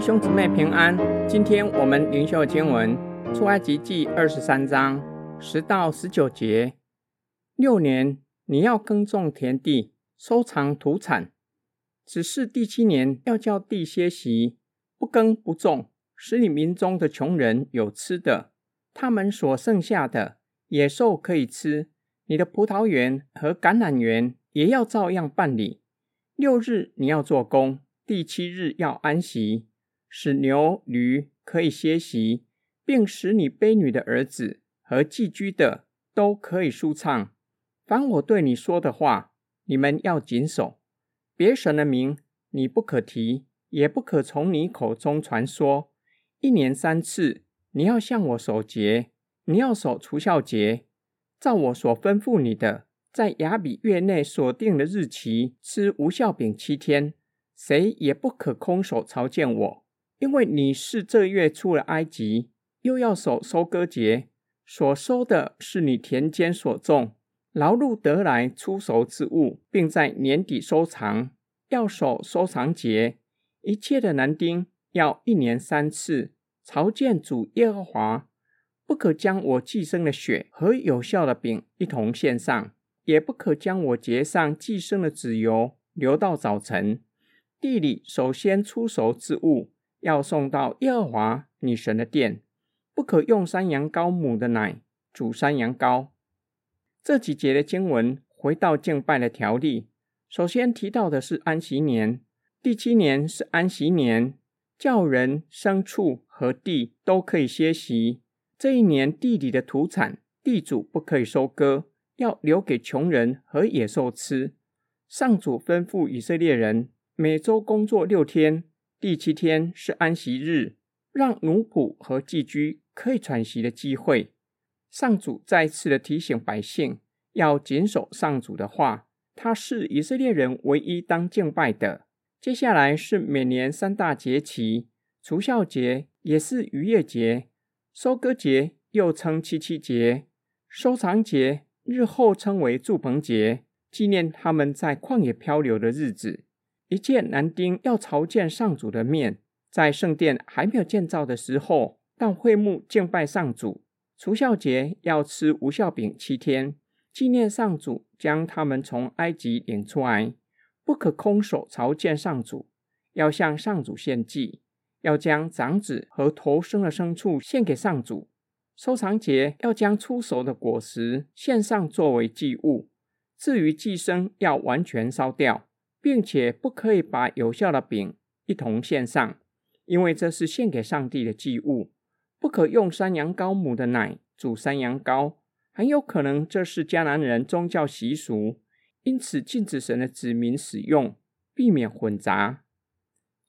兄姊妹平安，今天我们灵修经文出埃及记二十三章十到十九节。六年你要耕种田地，收藏土产，只是第七年要叫地歇息，不耕不种，使你民中的穷人有吃的，他们所剩下的野兽可以吃。你的葡萄园和橄榄园也要照样办理。六日你要做工，第七日要安息。使牛驴可以歇息，并使你婢女的儿子和寄居的都可以舒畅。凡我对你说的话，你们要谨守。别神的名你不可提，也不可从你口中传说。一年三次，你要向我守节，你要守除酵节，照我所吩咐你的，在亚比月内所定的日期吃无酵饼七天，谁也不可空手朝见我。因为你是这月出了埃及，又要守收割节，所收的是你田间所种、劳碌得来出熟之物，并在年底收藏。要守收藏节，一切的男丁要一年三次朝见主耶和华，不可将我寄生的血和有效的饼一同献上，也不可将我结上寄生的籽油留到早晨。地里首先出熟之物。要送到耶和华你神的殿，不可用山羊羔母的奶煮山羊羔。这几节的经文回到敬拜的条例，首先提到的是安息年，第七年是安息年，叫人、牲畜和地都可以歇息。这一年地里的土产，地主不可以收割，要留给穷人和野兽吃。上主吩咐以色列人每周工作六天。第七天是安息日，让奴仆和寄居可以喘息的机会。上主再次的提醒百姓要谨守上主的话，他是以色列人唯一当敬拜的。接下来是每年三大节期，除酵节也是逾越节，收割节又称七七节，收藏节日后称为祝棚节，纪念他们在旷野漂流的日子。一切男丁要朝见上主的面，在圣殿还没有建造的时候，到会幕敬拜上主。除孝节要吃无酵饼七天，纪念上主将他们从埃及领出来。不可空手朝见上主，要向上主献祭，要将长子和头生的牲畜献给上主。收藏节要将出熟的果实献上作为祭物，至于祭牲要完全烧掉。并且不可以把有效的饼一同献上，因为这是献给上帝的祭物。不可用山羊羔母的奶煮山羊羔，很有可能这是迦南人宗教习俗，因此禁止神的子民使用，避免混杂。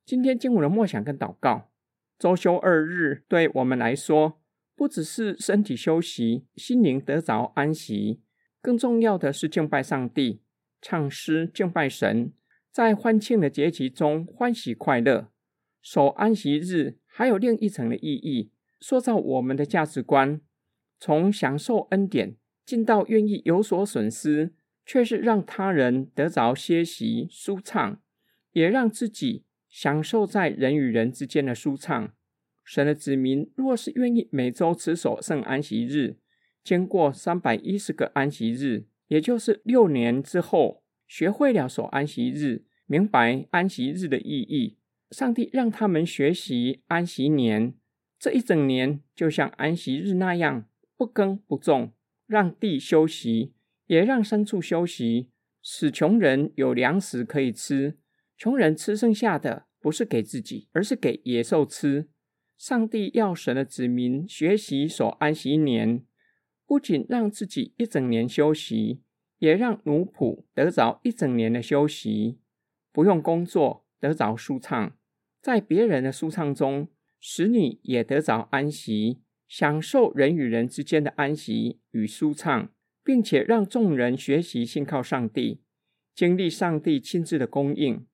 今天经文的默想跟祷告，周休二日对我们来说，不只是身体休息，心灵得着安息，更重要的是敬拜上帝，唱诗敬拜神。在欢庆的节期中欢喜快乐，守安息日还有另一层的意义，塑造我们的价值观，从享受恩典进到愿意有所损失，却是让他人得着歇息舒畅，也让自己享受在人与人之间的舒畅。神的子民若是愿意每周持守圣安息日，经过三百一十个安息日，也就是六年之后。学会了守安息日，明白安息日的意义。上帝让他们学习安息年，这一整年就像安息日那样不耕不种，让地休息，也让牲畜休息，使穷人有粮食可以吃。穷人吃剩下的不是给自己，而是给野兽吃。上帝要神的子民学习守安息年，不仅让自己一整年休息。也让奴仆得着一整年的休息，不用工作，得着舒畅，在别人的舒畅中，使你也得着安息，享受人与人之间的安息与舒畅，并且让众人学习信靠上帝，经历上帝亲自的供应。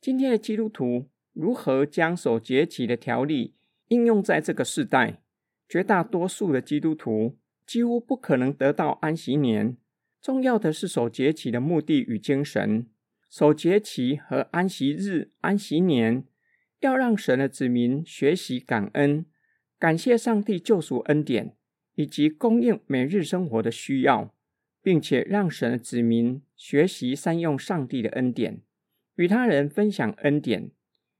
今天的基督徒如何将守节期的条例应用在这个世代？绝大多数的基督徒几乎不可能得到安息年。重要的是守节期的目的与精神。守节期和安息日、安息年，要让神的子民学习感恩，感谢上帝救赎恩典，以及供应每日生活的需要，并且让神的子民学习善用上帝的恩典，与他人分享恩典，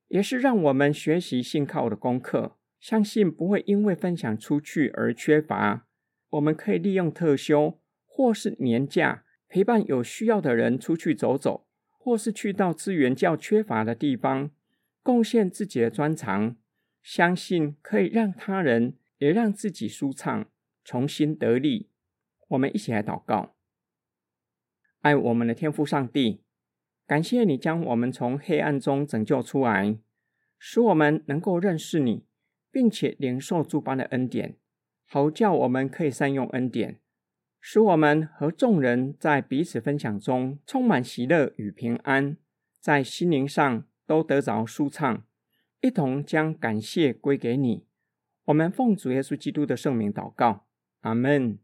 也是让我们学习信靠的功课。相信不会因为分享出去而缺乏。我们可以利用特休或是年假，陪伴有需要的人出去走走，或是去到资源较缺乏的地方，贡献自己的专长。相信可以让他人，也让自己舒畅，重新得力。我们一起来祷告：爱我们的天父上帝，感谢你将我们从黑暗中拯救出来，使我们能够认识你。并且领受诸般的恩典，好叫我们可以善用恩典，使我们和众人在彼此分享中充满喜乐与平安，在心灵上都得着舒畅，一同将感谢归给你。我们奉主耶稣基督的圣名祷告，阿门。